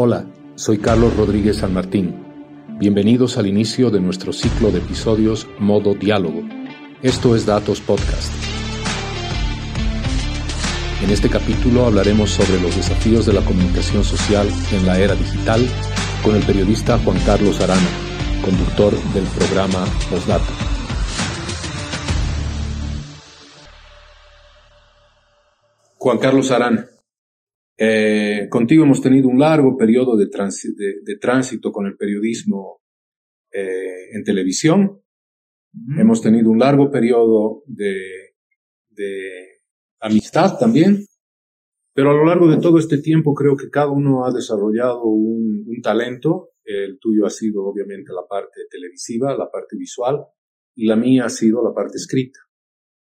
Hola, soy Carlos Rodríguez San Martín. Bienvenidos al inicio de nuestro ciclo de episodios Modo Diálogo. Esto es Datos Podcast. En este capítulo hablaremos sobre los desafíos de la comunicación social en la era digital con el periodista Juan Carlos Arana, conductor del programa Postdata. Juan Carlos Arana, eh, contigo hemos tenido un largo periodo de, tránsito con el periodismo eh, en televisión. Hemos tenido un largo periodo de, amistad también. Pero a lo largo de todo este tiempo creo que cada uno ha desarrollado un, talento. El tuyo ha sido obviamente la parte televisiva, la parte visual, y la mía ha sido la parte escrita.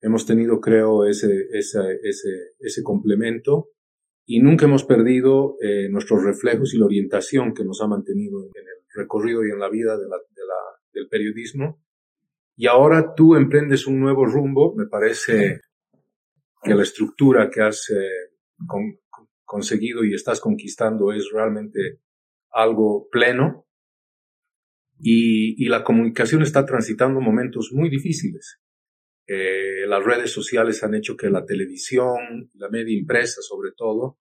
Hemos tenido, creo, ese, ese, ese, ese complemento y nunca hemos perdido eh, nuestros reflejos y la orientación que nos ha mantenido en el recorrido y en la vida de la, de la, del periodismo. Y ahora tú emprendes un nuevo rumbo, me parece que la estructura que has eh, con, conseguido y estás conquistando es realmente algo pleno y, y la comunicación está transitando momentos muy difíciles. Eh, las redes sociales han hecho que la televisión, la media impresa sobre todo,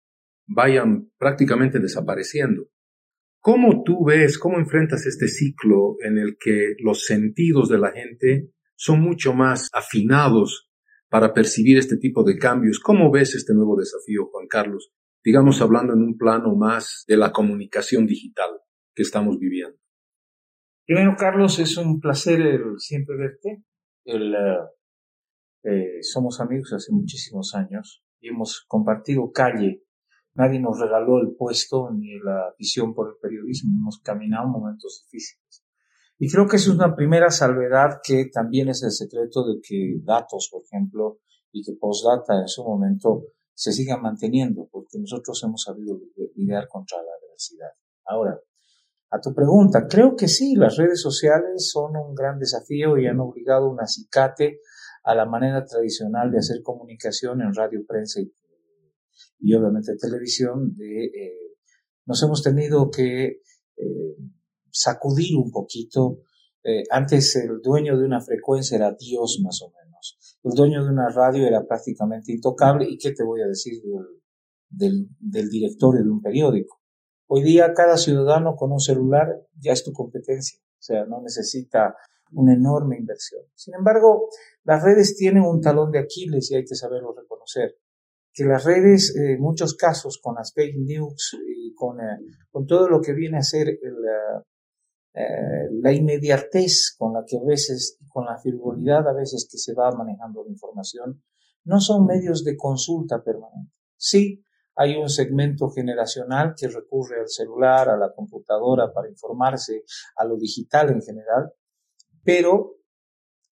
vayan prácticamente desapareciendo. ¿Cómo tú ves, cómo enfrentas este ciclo en el que los sentidos de la gente son mucho más afinados para percibir este tipo de cambios? ¿Cómo ves este nuevo desafío, Juan Carlos? Digamos, hablando en un plano más de la comunicación digital que estamos viviendo. Primero, Carlos, es un placer siempre verte. El, eh, eh, somos amigos hace muchísimos años y hemos compartido calle. Nadie nos regaló el puesto ni la visión por el periodismo. Hemos caminado momentos difíciles. Y creo que es una primera salvedad que también es el secreto de que datos, por ejemplo, y que postdata en su momento se sigan manteniendo, porque nosotros hemos sabido lidiar contra la adversidad. Ahora, a tu pregunta, creo que sí, las redes sociales son un gran desafío y han obligado un acicate a la manera tradicional de hacer comunicación en radio, prensa y, obviamente televisión, de, eh, nos hemos tenido que eh, sacudir un poquito. Eh, antes el dueño de una frecuencia era Dios más o menos. El dueño de una radio era prácticamente intocable. ¿Y qué te voy a decir del, del directorio de un periódico? Hoy día cada ciudadano con un celular ya es tu competencia. O sea, no necesita una enorme inversión. Sin embargo, las redes tienen un talón de Aquiles y hay que saberlo reconocer. Que las redes, eh, en muchos casos, con las fake news y con, eh, con todo lo que viene a ser eh, la inmediatez con la que a veces, con la frivolidad a veces que se va manejando la información, no son medios de consulta permanente. Sí, hay un segmento generacional que recurre al celular, a la computadora para informarse, a lo digital en general, pero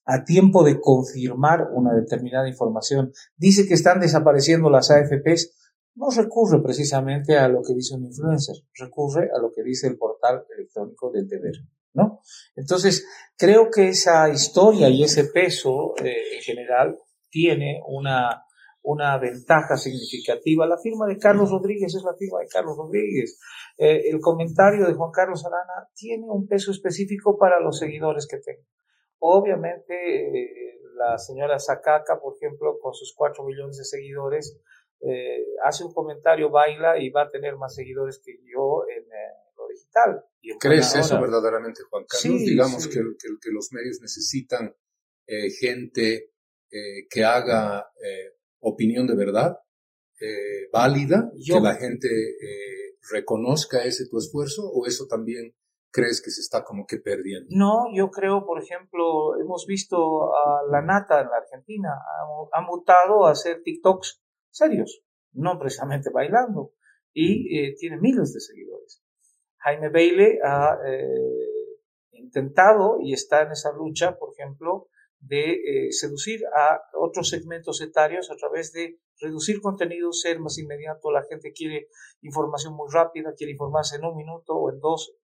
a tiempo de confirmar una determinada información, dice que están desapareciendo las AFPs, no recurre precisamente a lo que dice un influencer, recurre a lo que dice el portal electrónico del deber, ¿no? Entonces, creo que esa historia y ese peso eh, en general tiene una, una ventaja significativa. La firma de Carlos Rodríguez es la firma de Carlos Rodríguez. Eh, el comentario de Juan Carlos Arana tiene un peso específico para los seguidores que tengo. Obviamente, eh, la señora Zacaca, por ejemplo, con sus 4 millones de seguidores, eh, hace un comentario, baila y va a tener más seguidores que yo en lo digital. ¿Crees eso verdaderamente, Juan Carlos? Digamos Que, que, los medios necesitan gente que haga opinión de verdad, eh, válida, que la gente eh, reconozca ese tu esfuerzo o eso también crees que se está como que perdiendo? No, yo creo, por ejemplo, hemos visto a la nata en la Argentina, ha, mutado a hacer TikToks serios, no precisamente bailando, y eh, tiene miles de seguidores. Jaime Bailey ha intentado y está en esa lucha, por ejemplo, de eh, seducir a otros segmentos etarios a través de reducir contenido, ser más inmediato. La gente quiere información muy rápida, quiere informarse en un minuto o en dos,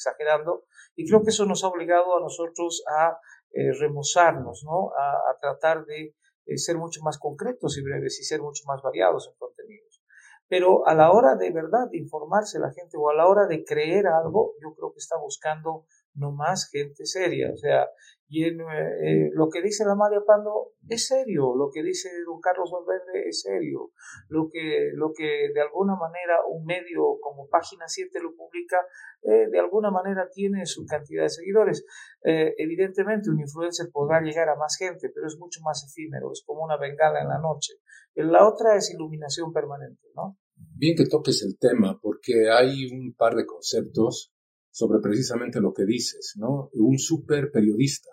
exagerando. Y creo que eso nos ha obligado a nosotros a eh, remozarnos, ¿no? A, tratar de eh, ser mucho más concretos y breves y ser mucho más variados en contenidos. pero a la hora de verdad de informarse la gente o a la hora de creer algo, yo creo que está buscando no más gente seria. O sea, y eh, lo que dice la María Pando es serio, lo que dice don Carlos Valverde es serio, lo que, lo que de alguna manera un medio como Página 7 lo publica, eh, de alguna manera tiene su cantidad de seguidores. Eh, evidentemente un influencer podrá llegar a más gente, pero es mucho más efímero, es como una bengala en la noche. La otra es iluminación permanente, ¿no? Bien que toques el tema, porque hay un par de conceptos sobre precisamente lo que dices, ¿no? Un super periodista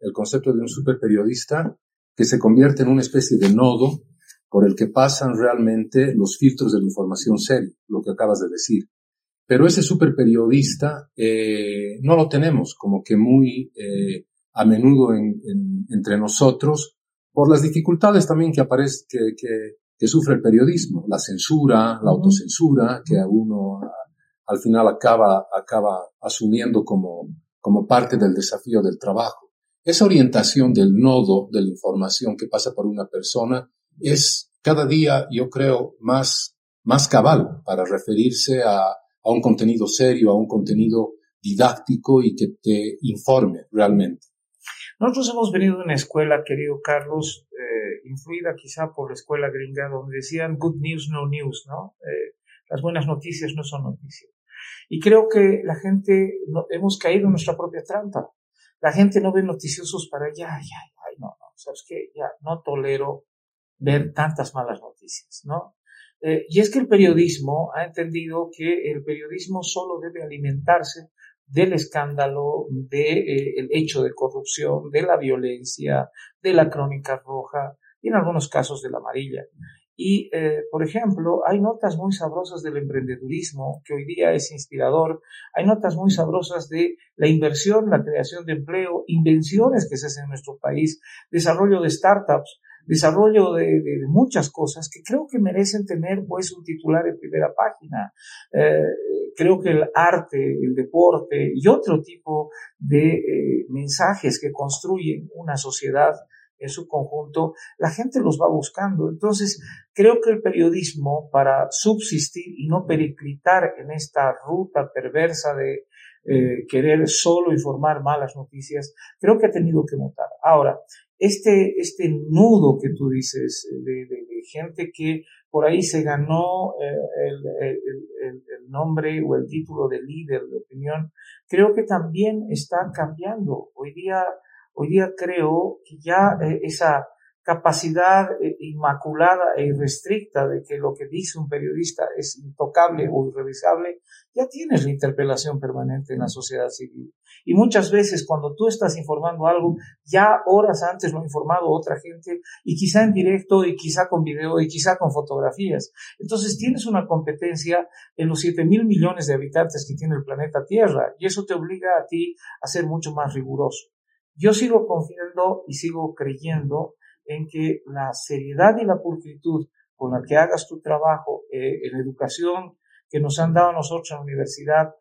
el concepto de un superperiodista que se convierte en una especie de nodo por el que pasan realmente los filtros de la información seria, lo que acabas de decir. Pero ese superperiodista eh, no lo tenemos como que muy eh, a menudo entre nosotros por las dificultades también que, aparece, que, que, sufre el periodismo, la censura, la autocensura, que a uno al final acaba, acaba asumiendo como, como parte del desafío del trabajo. Esa orientación del nodo de la información que pasa por una persona es cada día, yo creo, más, más cabal para referirse a, a un contenido serio, a un contenido didáctico y que te informe realmente. Nosotros hemos venido de una escuela, querido Carlos, eh, influida quizá por la escuela gringa, donde decían good news, no news, ¿no? Eh, las buenas noticias no son noticias. Y creo que la gente no, hemos caído en nuestra propia trampa. La gente no ve noticiosos para allá, ay, ay, ay, no, no, sabes que ya no tolero ver tantas malas noticias, ¿no? Eh, y es que el periodismo ha entendido que el periodismo solo debe alimentarse del escándalo, del de, eh, hecho de corrupción, de la violencia, de la crónica roja y en algunos casos de la amarilla. Y, eh, por ejemplo, hay notas muy sabrosas del emprendedurismo, que hoy día es inspirador. Hay notas muy sabrosas de la inversión, la creación de empleo, invenciones que se hacen en nuestro país, desarrollo de startups, desarrollo de, muchas cosas que creo que merecen tener pues un titular en primera página. Eh, creo que el arte, el deporte y otro tipo de eh, mensajes que construyen una sociedad en su conjunto, la gente los va buscando. Entonces, creo que el periodismo, para subsistir y no periclitar en esta ruta perversa de eh, querer solo informar malas noticias, creo que ha tenido que mutar. Ahora, este, este nudo que tú dices de, gente que por ahí se ganó eh, el, el, el, nombre o el título de líder de opinión, creo que también está cambiando. Hoy día Hoy día creo que ya eh, esa capacidad eh, inmaculada e irrestricta de que lo que dice un periodista es intocable o irrevisable, ya tienes la interpelación permanente en la sociedad civil. Y muchas veces cuando tú estás informando algo, ya horas antes lo ha informado otra gente, y quizá en directo, y quizá con video, y quizá con fotografías. Entonces tienes una competencia en los 7 mil millones de habitantes que tiene el planeta Tierra, y eso te obliga a ti a ser mucho más riguroso. Yo sigo confiando y sigo creyendo en que la seriedad y la pulcritud con la que hagas tu trabajo eh, en educación que nos han dado a nosotros en la universidad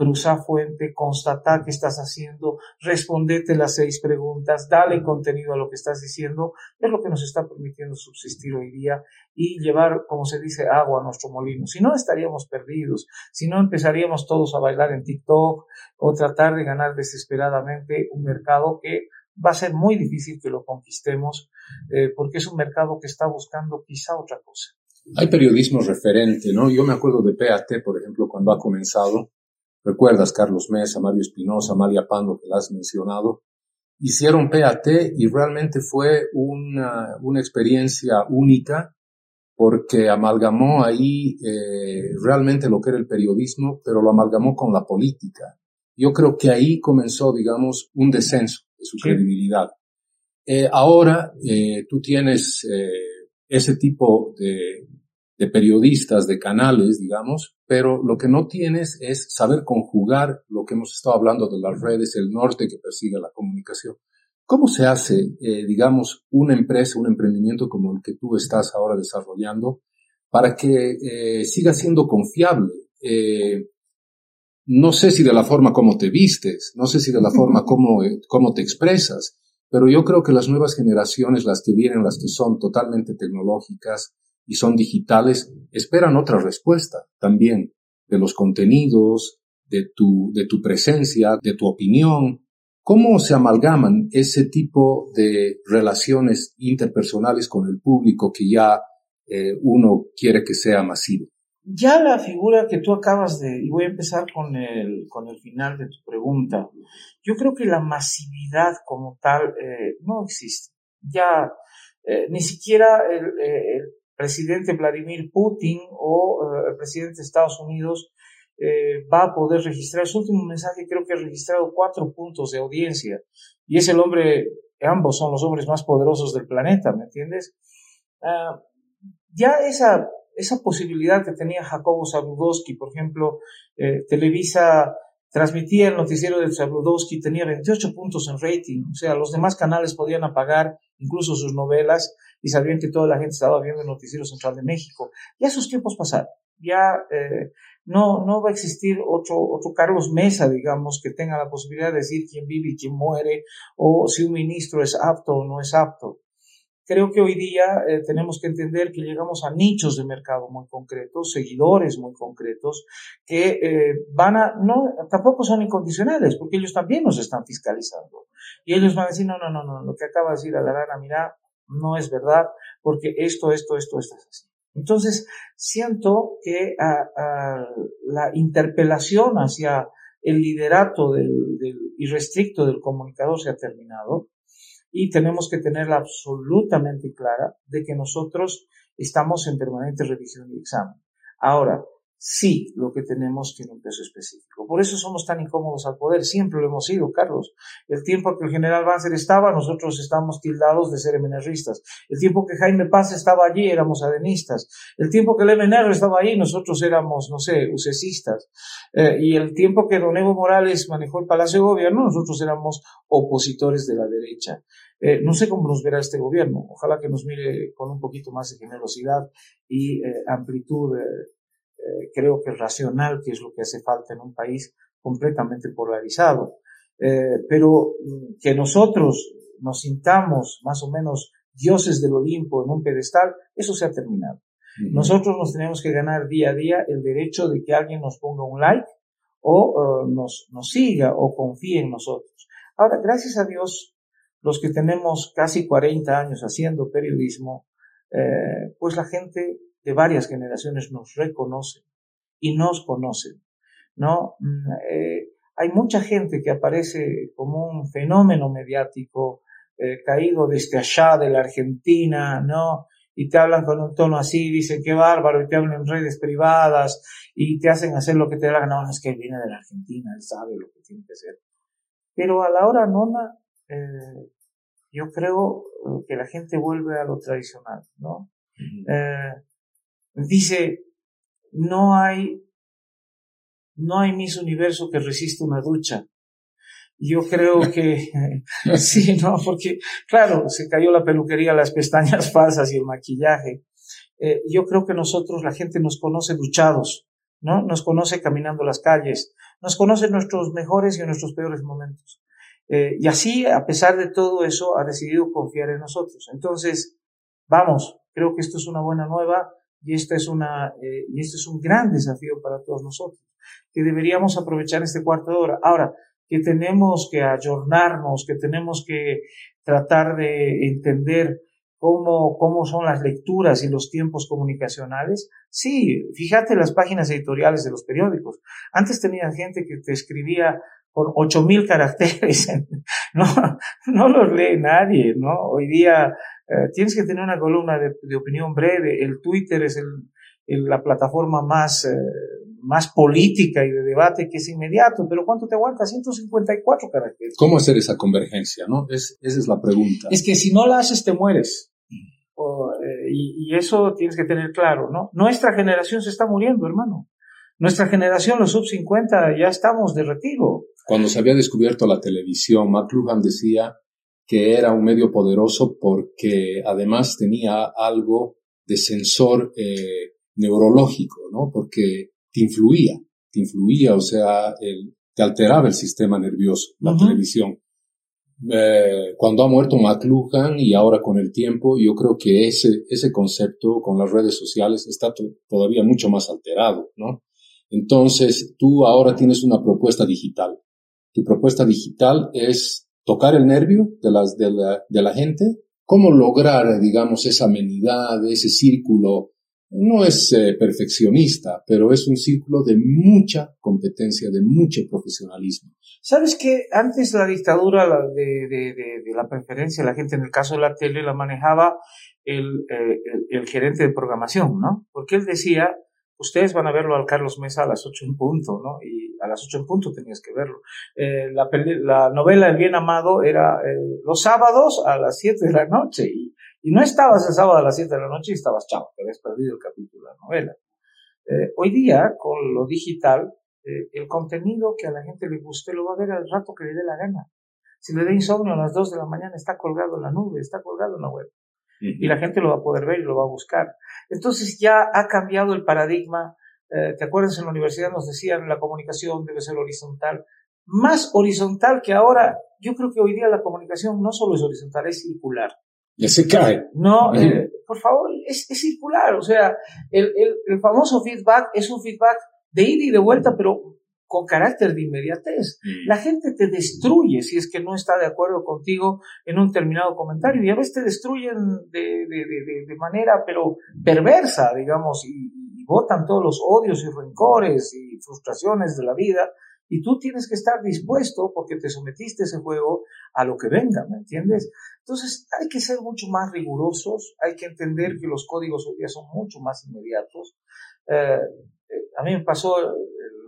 cruza fuente, constata qué estás haciendo, respondete las seis preguntas, dale contenido a lo que estás diciendo, es lo que nos está permitiendo subsistir hoy día y llevar, como se dice, agua a nuestro molino. Si no, estaríamos perdidos, si no, empezaríamos todos a bailar en TikTok o tratar de ganar desesperadamente un mercado que va a ser muy difícil que lo conquistemos eh, porque es un mercado que está buscando quizá otra cosa. Hay periodismo referente, ¿no? Yo me acuerdo de PAT, por ejemplo, cuando ha comenzado, Recuerdas Carlos Mesa, Mario Espinosa, María Pando, que la has mencionado. Hicieron PAT y realmente fue una, una experiencia única porque amalgamó ahí eh, realmente lo que era el periodismo, pero lo amalgamó con la política. Yo creo que ahí comenzó, digamos, un descenso de su credibilidad. Eh, ahora eh, tú tienes eh, ese tipo de, de periodistas, de canales, digamos, pero lo que no tienes es saber conjugar lo que hemos estado hablando de las redes, el norte que persigue la comunicación. ¿Cómo se hace, eh, digamos, una empresa, un emprendimiento como el que tú estás ahora desarrollando para que eh, siga siendo confiable? Eh, no sé si de la forma como te vistes, no sé si de la forma como, como te expresas, pero yo creo que las nuevas generaciones, las que vienen, las que son totalmente tecnológicas, y son digitales, esperan otra respuesta también de los contenidos, de tu, de tu presencia, de tu opinión. ¿Cómo se amalgaman ese tipo de relaciones interpersonales con el público que ya eh, uno quiere que sea masivo? Ya la figura que tú acabas de, y voy a empezar con el, con el final de tu pregunta, yo creo que la masividad como tal eh, no existe. Ya eh, ni siquiera el, el, presidente Vladimir Putin o el presidente de Estados Unidos eh, va a poder registrar. Su último mensaje creo que ha registrado cuatro puntos de audiencia y es el hombre, ambos son los hombres más poderosos del planeta, ¿me entiendes? Uh, ya esa, esa posibilidad que tenía Jacobo Zabludowski, por ejemplo, eh, Televisa transmitía el noticiero de Zabludowski, tenía 28 puntos en rating, o sea, los demás canales podían apagar incluso sus novelas y sabían que toda la gente estaba viendo el noticiero central de México. Ya esos tiempos pasaron ya eh, no, no va a existir otro, otro Carlos Mesa, digamos, que tenga la posibilidad de decir quién vive y quién muere, o si un ministro es apto o no es apto. Creo que hoy día eh, tenemos que entender que llegamos a nichos de mercado muy concretos, seguidores muy concretos, que eh, van a, no, tampoco son incondicionales, porque ellos también nos están fiscalizando. Y ellos van a decir, no, no, no, no, lo que acaba de decir a la rana, mira, no es verdad, porque esto, esto, esto, esto es así. Entonces, siento que la interpelación hacia el liderato del, irrestricto del comunicador se ha terminado y tenemos que tenerla absolutamente clara de que nosotros estamos en permanente revisión y examen. Ahora, sí lo que tenemos tiene un peso específico. Por eso somos tan incómodos al poder, siempre lo hemos sido, Carlos. El tiempo que el general Banzer estaba, nosotros estábamos tildados de ser MNRistas. El tiempo que Jaime Paz estaba allí, éramos adenistas. El tiempo que el MNR estaba allí, nosotros éramos, no sé, ucesistas. Eh, y el tiempo que Don Evo Morales manejó el Palacio de Gobierno, nosotros éramos opositores de la derecha. Eh, no sé cómo nos verá este gobierno. Ojalá que nos mire con un poquito más de generosidad y eh, amplitud eh, creo que racional, que es lo que hace falta en un país completamente polarizado. Eh, pero mm, que nosotros nos sintamos más o menos dioses del Olimpo en un pedestal, eso se ha terminado. Nosotros nos tenemos que ganar día a día el derecho de que alguien nos ponga un like o eh, nos, nos siga o confíe en nosotros. Ahora, gracias a Dios, los que tenemos casi 40 años haciendo periodismo, pues la gente de varias generaciones nos reconocen y nos conocen, ¿no? Mm, eh, hay mucha gente que aparece como un fenómeno mediático eh, caído desde allá de la Argentina, ¿no? Y te hablan con un tono así, dicen qué bárbaro, y te hablan en redes privadas, y te hacen hacer lo que te da No, es que viene de la Argentina, él sabe lo que tiene que hacer. Pero a la hora nona, eh, yo creo que la gente vuelve a lo tradicional, ¿no? Dice, no hay, no hay Miss Universo que resista una ducha. Yo creo que sí, no, porque claro, se cayó la peluquería, las pestañas falsas y el maquillaje. Eh, yo creo que nosotros, la gente nos conoce duchados, ¿no? Nos conoce caminando las calles, nos conoce nuestros mejores y nuestros peores momentos. Eh, y así, a pesar de todo eso, ha decidido confiar en nosotros. Entonces, vamos, creo que esto es una buena nueva y esto es una, eh, y esto es un gran desafío para todos nosotros, que deberíamos aprovechar este cuarto de hora. Ahora, que tenemos que ayornarnos, que tenemos que tratar de entender cómo, cómo son las lecturas y los tiempos comunicacionales. Sí, fíjate las páginas editoriales de los periódicos. Antes tenían gente que te escribía con ocho mil caracteres. no, no los lee nadie, ¿no? Hoy día eh, tienes que tener una columna de, opinión breve. El Twitter es el, la plataforma más, eh, más política y de debate que es inmediato, pero ¿cuánto te aguanta? 154 caracteres. ¿Cómo hacer esa convergencia? ¿no? Es, esa es la pregunta. Es que si no la haces, te mueres. Eh, y, y, eso tienes que tener claro, ¿no? Nuestra generación se está muriendo, hermano. Nuestra generación, los sub 50, ya estamos de retiro. Cuando se había descubierto la televisión, McLuhan decía que era un medio poderoso porque además tenía algo de sensor eh, neurológico, ¿no? Porque te influía, te influía, o sea, te alteraba el sistema nervioso, la televisión. eh, cuando ha muerto McLuhan y ahora con el tiempo, yo creo que ese, ese concepto con las redes sociales está todavía mucho más alterado, ¿no? Entonces, tú ahora tienes una propuesta digital. Tu propuesta digital es tocar el nervio de, las, de, la, gente, cómo lograr, digamos, esa amenidad, ese círculo no es eh, perfeccionista, pero es un círculo de mucha competencia, de mucho profesionalismo. Sabes que antes la dictadura de, la preferencia, la gente en el caso de la tele la manejaba el, eh, el, gerente de programación, ¿no? Porque él decía, ustedes van a verlo al Carlos Mesa a las 8 en punto, ¿no? Y a las 8 en punto tenías que verlo. Eh, la, la, novela El Bien Amado era los sábados a las 7 de la noche y y no estabas el sábado a las 7 de la noche y estabas chao, te habías perdido el capítulo de la novela. Eh, hoy día, con lo digital, eh, el contenido que a la gente le guste lo va a ver al rato que le dé la gana. Si le da insomnio a las 2 de la mañana, está colgado en la nube, está colgado en la web. Y la gente lo va a poder ver y lo va a buscar. Entonces ya ha cambiado el paradigma. Eh, ¿Te acuerdas en la universidad nos decían la comunicación debe ser horizontal? Más horizontal que ahora. Yo creo que hoy día la comunicación no solo es horizontal, es circular. Ya se cae. No, eh, por favor, es, circular. O sea, el, el, famoso feedback es un feedback de ida y de vuelta, pero con carácter de inmediatez. Mm. La gente te destruye si es que no está de acuerdo contigo en un determinado comentario y a veces te destruyen de, de, de, de manera, pero perversa, digamos, y, y botan todos los odios y rencores y frustraciones de la vida y tú tienes que estar dispuesto, porque te sometiste a ese juego, a lo que venga, ¿me entiendes? Entonces hay que ser mucho más rigurosos, hay que entender que los códigos hoy día son mucho más inmediatos. Eh, eh, a mí me pasó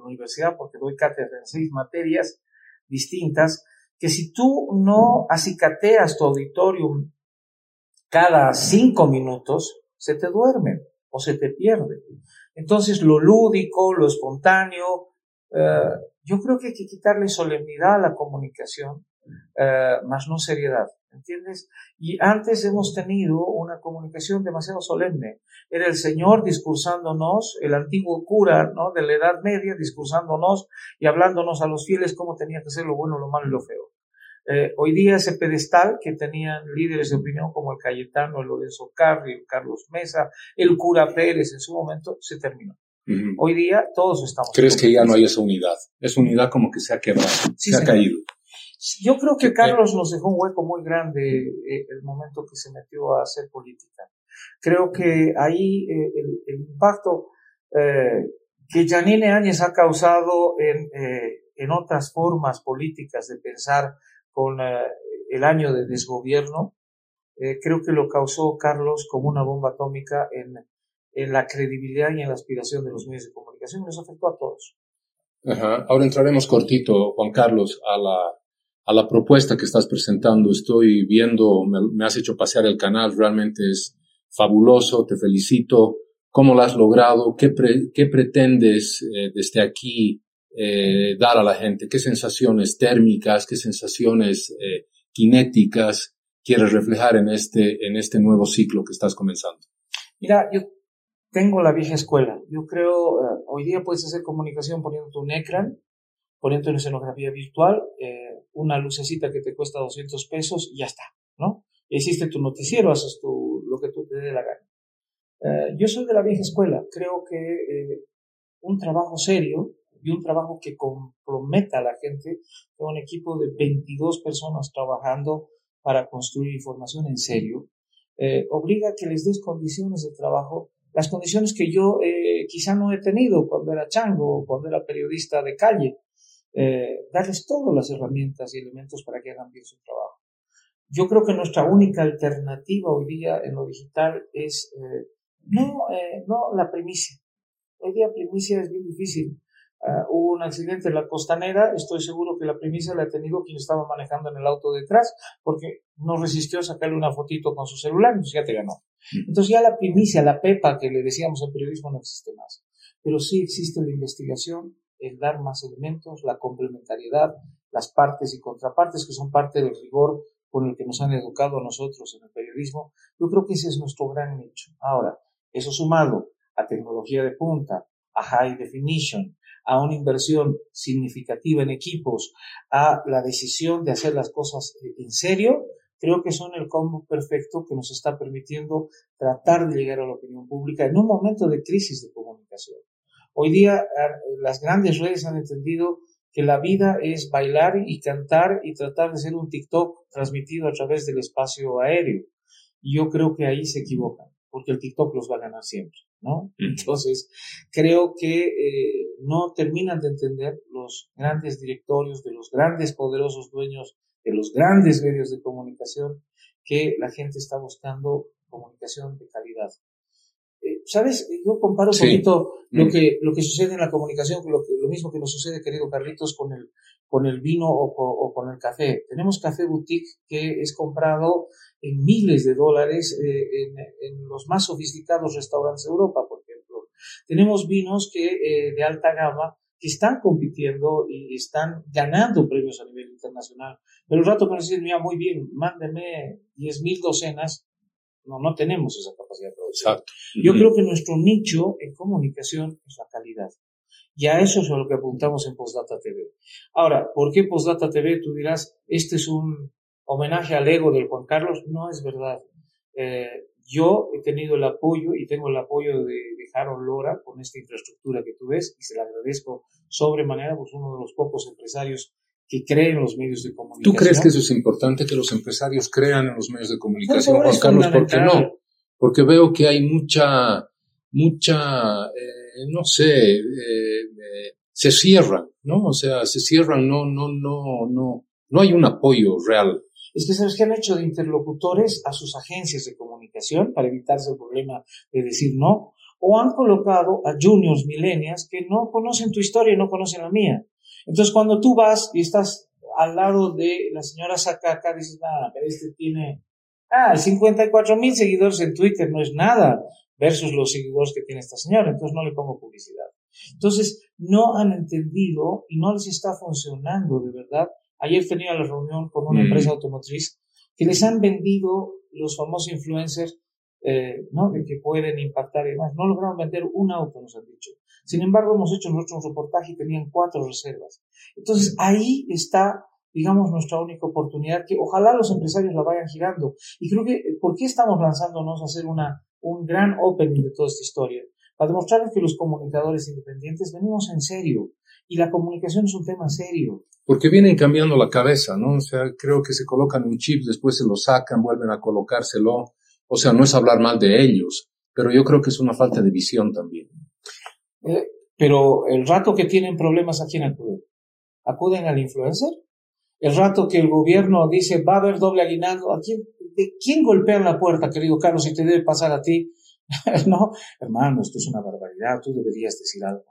universidad, porque doy cátedra en seis materias distintas, que si tú no acicateas tu auditorium cada cinco minutos, se te duerme o se te pierde. Entonces lo lúdico, lo espontáneo, eh, yo creo que hay que quitarle solemnidad a la comunicación, eh, más no seriedad, ¿entiendes? Y antes hemos tenido una comunicación demasiado solemne. Era el Señor discursándonos, el antiguo cura ¿no? de la Edad Media discursándonos y hablándonos a los fieles cómo tenía que ser lo bueno, lo malo y lo feo. Eh, hoy día ese pedestal que tenían líderes de opinión como el Cayetano, el Lorenzo Carri, el Carlos Mesa, el cura Pérez en su momento, se terminó. Hoy día todos estamos. ¿Crees que ya no hay esa unidad? Esa unidad como que se ha quebrado, se ha caído. Yo creo que Carlos nos dejó un hueco muy grande eh, el momento que se metió a hacer política. Creo que ahí eh, el, impacto eh, que Janine Áñez ha causado en, en otras formas políticas de pensar con el año de desgobierno, creo que lo causó Carlos como una bomba atómica en en la credibilidad y en la aspiración de los medios de comunicación nos afectó a todos. Ajá. Ahora entraremos cortito, Juan Carlos, a la, a la propuesta que estás presentando. Estoy viendo, me, has hecho pasear el canal, realmente es fabuloso, te felicito. ¿Cómo lo has logrado? ¿Qué, qué pretendes eh, desde aquí eh, dar a la gente? ¿Qué sensaciones térmicas, qué sensaciones eh, kinéticas quieres reflejar en este, en este nuevo ciclo que estás comenzando? Mira, yo tengo la vieja escuela. Yo creo, uh, hoy día puedes hacer comunicación poniendo un ecran, poniendo una escenografía virtual, eh, una lucecita que te cuesta 200 pesos y ya está, ¿no? hiciste tu noticiero, haces tu, lo que tú te dé la gana. Uh, yo soy de la vieja escuela. Creo que eh, un trabajo serio y un trabajo que comprometa a la gente, con un equipo de 22 personas trabajando para construir información en serio, eh, obliga a que les des condiciones de trabajo las condiciones que yo eh, quizá no he tenido cuando era chango o cuando era periodista de calle, eh, darles todas las herramientas y elementos para que hagan bien su trabajo. Yo creo que nuestra única alternativa hoy día en lo digital es eh, no, no la primicia. Hoy día primicia es bien difícil. Ah, hubo un accidente en la costanera, estoy seguro que la primicia la ha tenido quien estaba manejando en el auto detrás, porque no resistió sacarle una fotito con su celular, entonces ya te ganó. Entonces ya la primicia, la pepa que le decíamos en periodismo no existe más. Pero sí existe la investigación, el dar más elementos, la complementariedad, las partes y contrapartes que son parte del rigor con el que nos han educado a nosotros en el periodismo. Yo creo que ese es nuestro gran nicho. Ahora, eso sumado a tecnología de punta, a high definition, a una inversión significativa en equipos, a la decisión de hacer las cosas eh, en serio, creo que son el combo perfecto que nos está permitiendo tratar de llegar a la opinión pública en un momento de crisis de comunicación. Hoy día ah, las grandes redes han entendido que la vida es bailar y cantar y tratar de ser un TikTok transmitido a través del espacio aéreo. Y yo creo que ahí se equivocan, porque el TikTok los va a ganar siempre, ¿no? Entonces, creo que eh, no terminan de entender los grandes directorios de los grandes poderosos dueños de los grandes medios de comunicación que la gente está buscando comunicación de calidad. Eh, ¿Sabes? Yo comparo un poquito lo, mm. que, lo que sucede en la comunicación, lo, lo mismo que nos sucede, querido Carlitos, con el, con el vino o, con el café. Tenemos café boutique que es comprado en miles de dólares eh, en, los más sofisticados restaurantes de Europa, por ejemplo. Tenemos vinos que eh, de alta gama que están compitiendo y están ganando premios a nivel internacional. Pero el rato me dicen, mira, muy bien, mándeme 10.000 docenas no, no tenemos esa capacidad de producción. Exacto. Yo creo que nuestro nicho en comunicación es la calidad. Y a eso es a lo que apuntamos en Postdata TV. Ahora, ¿por qué Postdata TV? Tú dirás, este es un homenaje al ego del Juan Carlos. No es verdad. Eh, yo he tenido el apoyo y tengo el apoyo de, de Harold Lora con esta infraestructura que tú ves y se la agradezco sobremanera, pues uno de los pocos empresarios que creen en los medios de comunicación. ¿Tú crees que eso es importante, que los empresarios crean en los medios de comunicación, Juan Carlos? ¿Por qué no? Porque veo que hay mucha, mucha, eh, no sé, eh, eh, se cierran, ¿no? O sea, se cierran, no, no, no, no, no hay un apoyo real. Es que sabes que han hecho de interlocutores a sus agencias de comunicación para evitarse el problema de decir no, o han colocado a juniors millennials que no conocen tu historia y no conocen la mía. Entonces, cuando tú vas y estás al lado de la señora Sakaka, dices, nada, pero este tiene, ah, 54 mil seguidores en Twitter, no es nada, versus los seguidores que tiene esta señora, entonces no le pongo publicidad. Entonces, no han entendido y no les está funcionando de verdad. Ayer tenía la reunión con una mm. empresa automotriz que les han vendido los famosos influencers eh, ¿no? de que pueden impactar y demás. No lograron vender un auto, nos han dicho. Sin embargo, hemos hecho nuestro reportaje y tenían cuatro reservas. Entonces, ahí está, digamos, nuestra única oportunidad, que ojalá los empresarios la vayan girando. Y creo que, ¿por qué estamos lanzándonos a hacer una, un gran opening de toda esta historia? Para demostrar que los comunicadores independientes venimos en serio. Y la comunicación es un tema serio. Porque vienen cambiando la cabeza, ¿no? O sea, creo que se colocan un chip, después se lo sacan, vuelven a colocárselo. O sea, no es hablar mal de ellos, pero yo creo que es una falta de visión también. Eh, pero el rato que tienen problemas, ¿a quién acuden? ¿Acuden al influencer? El rato que el gobierno dice va a haber doble aguinaldo, ¿a quién, ¿de quién golpean la puerta, querido Carlos, si te debe pasar a ti? no, hermano, esto es una barbaridad, tú deberías decir algo.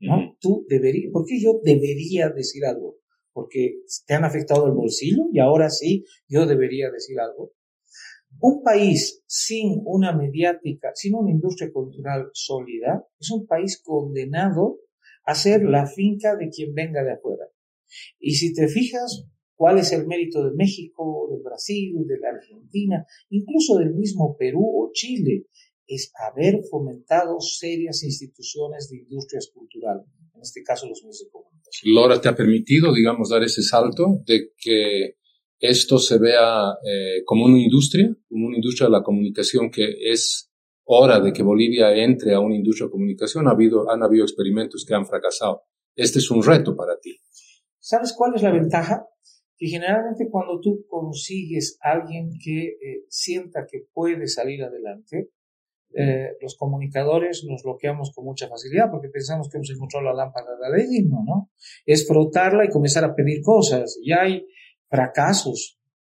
¿no? Tú deberías, ¿por qué yo debería decir algo? Porque te han afectado el bolsillo y ahora sí, yo debería decir algo. Un país sin una mediática, sin una industria cultural sólida, es un país condenado a ser la finca de quien venga de afuera. Y si te fijas, ¿cuál es el mérito de México, de Brasil, de la Argentina, incluso del mismo Perú o Chile? Es haber fomentado serias instituciones de industrias culturales, en este caso los medios de comunicación. Lora te ha permitido, digamos, dar ese salto de que esto se vea eh, como una industria, como una industria de la comunicación que es hora de que Bolivia entre a una industria de comunicación. Ha habido, han habido experimentos que han fracasado. Este es un reto para ti. ¿Sabes cuál es la ventaja? Que generalmente cuando tú consigues a alguien que eh, sienta que puede salir adelante, eh, los comunicadores nos bloqueamos con mucha facilidad porque pensamos que hemos encontrado la lámpara de Aladino, ¿no? Es frotarla y comenzar a pedir cosas. Y hay fracasos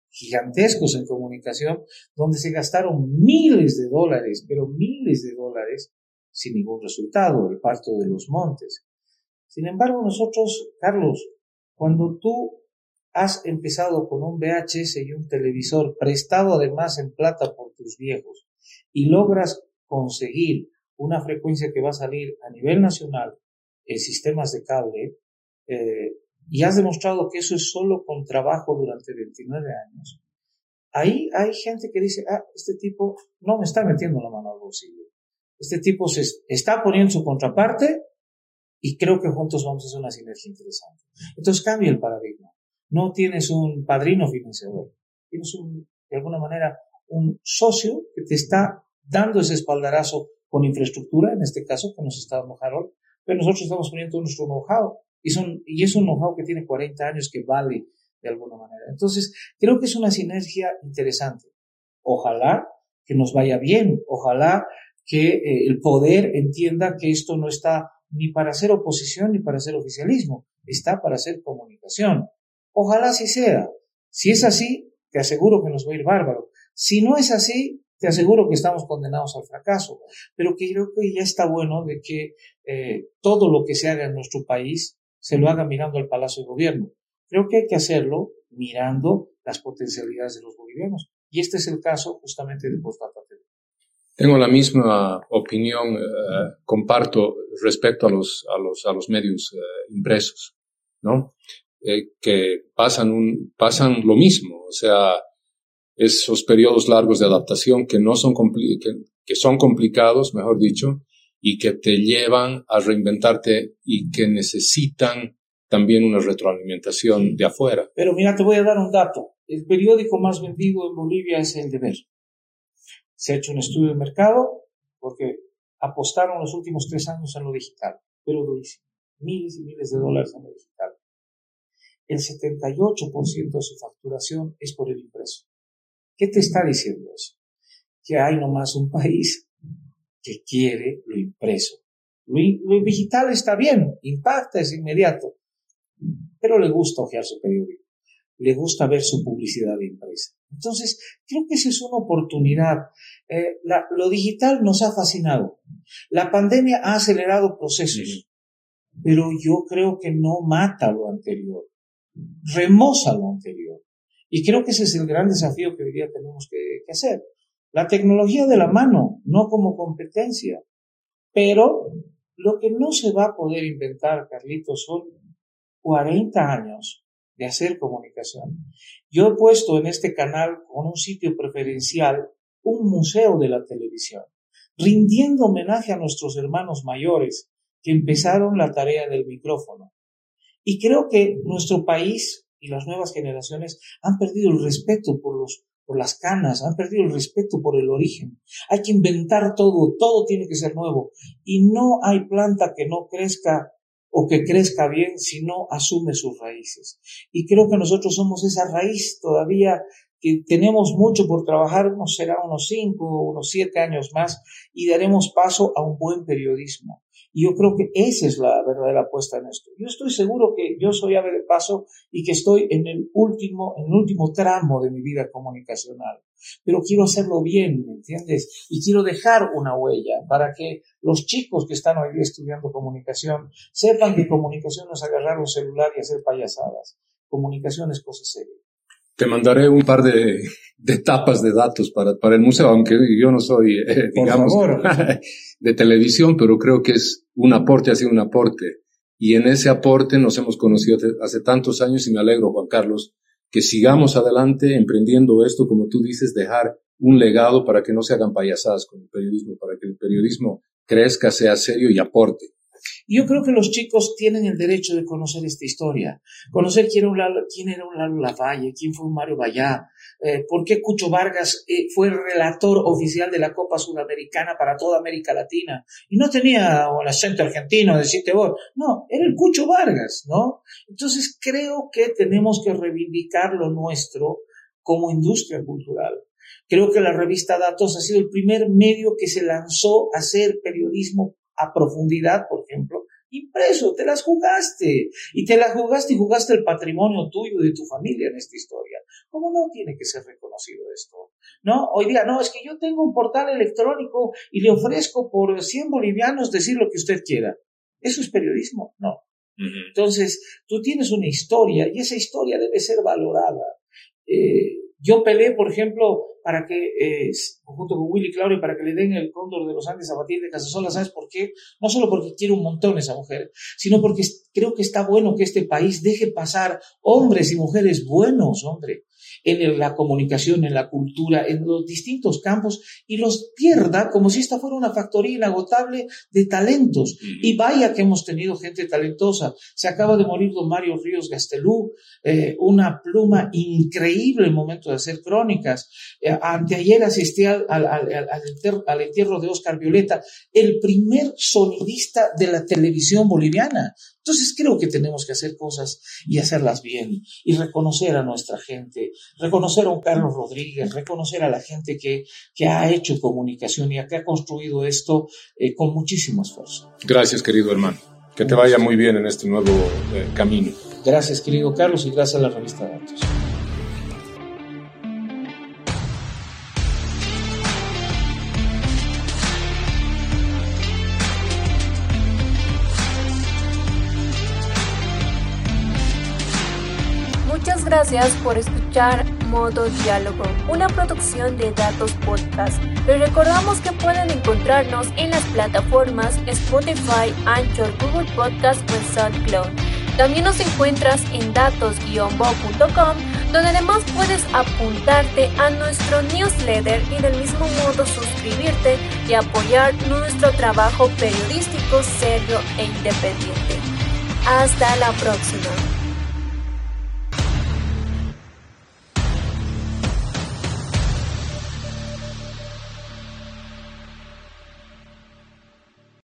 gigantescos en comunicación donde se gastaron miles de dólares, pero miles de dólares sin ningún resultado, el parto de los montes. Sin embargo, nosotros, Carlos, cuando tú has empezado con un VHS y un televisor prestado además en plata por tus viejos y logras conseguir una frecuencia que va a salir a nivel nacional en sistemas de cable, eh, y has demostrado que eso es solo con trabajo durante 29 años, ahí hay gente que dice, ah, este tipo no me está metiendo la mano al bolsillo. Este tipo se está poniendo su contraparte y creo que juntos vamos a hacer una sinergia interesante. Entonces cambia el paradigma. No tienes un padrino financiador, tienes un, de alguna manera un socio que te está dando ese espaldarazo con infraestructura, en este caso, que nos está dando Harold, pero nosotros estamos poniendo nuestro know-how y, son, y es un know-how que tiene 40 años que vale de alguna manera. Entonces, creo que es una sinergia interesante. Ojalá que nos vaya bien, ojalá que eh, el poder entienda que esto no está ni para hacer oposición ni para hacer oficialismo, está para hacer comunicación. Ojalá así sea. Si es así, te aseguro que nos va a ir bárbaro. Si no es así, te aseguro que estamos condenados al fracaso. Pero que creo que ya está bueno de que eh, todo lo que se haga en nuestro país se lo haga mirando al Palacio de Gobierno. Creo que hay que hacerlo mirando las potencialidades de los bolivianos. Y este es el caso justamente de Postdata Tengo la misma opinión, eh, comparto respecto a los, a los, a los medios eh, impresos, ¿no? Eh, que pasan, un, pasan lo mismo, o sea, esos periodos largos de adaptación que no son, que, que son complicados, mejor dicho, y que te llevan a reinventarte y que necesitan también una retroalimentación de afuera. Pero mira, te voy a dar un dato. El periódico más vendido en Bolivia es El Deber. Se ha hecho un estudio de mercado porque apostaron los últimos tres años en lo digital, pero durísimo. Miles y miles de dólares en lo digital. El 78% de su facturación es por el impreso. ¿Qué te está diciendo eso? Que hay nomás un país que quiere lo impreso. Lo, lo digital está bien, impacta, es inmediato, pero le gusta ojear su periódico, le gusta ver su publicidad de impresa. Entonces, creo que esa es una oportunidad. Eh, lo digital nos ha fascinado. La pandemia ha acelerado procesos, pero yo creo que no mata lo anterior, remoza lo anterior. Y creo que ese es el gran desafío que hoy día tenemos que, que hacer. La tecnología de la mano, no como competencia, pero lo que no se va a poder inventar, Carlitos, son 40 años de hacer comunicación. Yo he puesto en este canal, con un sitio preferencial, un museo de la televisión, rindiendo homenaje a nuestros hermanos mayores que empezaron la tarea del micrófono. Y creo que nuestro país y las nuevas generaciones han perdido el respeto por los por las canas, han perdido el respeto por el origen. Hay que inventar todo, todo tiene que ser nuevo. Y no hay planta que no crezca o que crezca bien si no asume sus raíces. Y creo que nosotros somos esa raíz todavía que tenemos mucho por trabajar, nos será unos cinco, unos siete años más, y daremos paso a un buen periodismo. Y yo creo que esa es la verdadera apuesta en esto. Yo estoy seguro que yo soy ave de paso y que estoy en el último, en el último tramo de mi vida comunicacional. Pero quiero hacerlo bien, ¿me entiendes? Y quiero dejar una huella para que los chicos que están hoy día estudiando comunicación sepan que comunicación no es agarrar un celular y hacer payasadas. Comunicación es cosa seria. Te mandaré un par de, de tapas de datos para, para el museo, aunque yo no soy, eh, digamos, de televisión, pero creo que es un aporte, ha sido un aporte. Y en ese aporte nos hemos conocido hace, tantos años y me alegro, Juan Carlos, que sigamos adelante emprendiendo esto, como tú dices, dejar un legado para que no se hagan payasadas con el periodismo, para que el periodismo crezca, sea serio y aporte. Yo creo que los chicos tienen el derecho de conocer esta historia, conocer quién era un Lalo, quién era un Lalo Lavalle, quién fue un Mario Bayá, eh, por qué Cucho Vargas eh, fue relator oficial de la Copa Sudamericana para toda América Latina. Y no tenía un acento argentino, decirte vos, no, era el Cucho Vargas, ¿no? Entonces creo que tenemos que reivindicar lo nuestro como industria cultural. Creo que la revista Datos ha sido el primer medio que se lanzó a hacer periodismo a profundidad, por ejemplo, impreso, te las jugaste y te las jugaste y jugaste el patrimonio tuyo y de tu familia en esta historia. ¿Cómo no tiene que ser reconocido esto? No, hoy día, no, es que yo tengo un portal electrónico y le ofrezco por 100 bolivianos decir lo que usted quiera. ¿Eso es periodismo? No. Entonces, tú tienes una historia y esa historia debe ser valorada. Eh, yo peleé, por ejemplo, para que, eh, junto con Willy Claudio, para que le den el cóndor de los Andes a Batir de Casasola. ¿Sabes por qué? No solo porque quiero un montón esa mujer, sino porque creo que está bueno que este país deje pasar hombres y mujeres buenos, hombre. En la comunicación, en la cultura, en los distintos campos y los pierda como si esta fuera una factoría inagotable de talentos. Y vaya que hemos tenido gente talentosa. Se acaba de morir don Mario Ríos Gastelú, eh, una pluma increíble en el momento de hacer crónicas. Eh, anteayer asistí al, al entierro de Oscar Violeta, el primer sonidista de la televisión boliviana. Entonces creo que tenemos que hacer cosas y hacerlas bien y reconocer a nuestra gente, reconocer a un Carlos Rodríguez, reconocer a la gente que, que ha hecho comunicación y que ha construido esto eh, con muchísimo esfuerzo. Gracias, querido hermano. Que te vaya muy bien en este nuevo eh, camino. Gracias, querido Carlos, y gracias a la revista Datos. Gracias por escuchar Modo Diálogo, una producción de Datos Podcast. Les recordamos que pueden encontrarnos en las plataformas Spotify, Anchor, Google Podcast o SoundCloud. También nos encuentras en datos-bo.com, donde además puedes apuntarte a nuestro newsletter y del mismo modo suscribirte y apoyar nuestro trabajo periodístico serio e independiente. Hasta la próxima.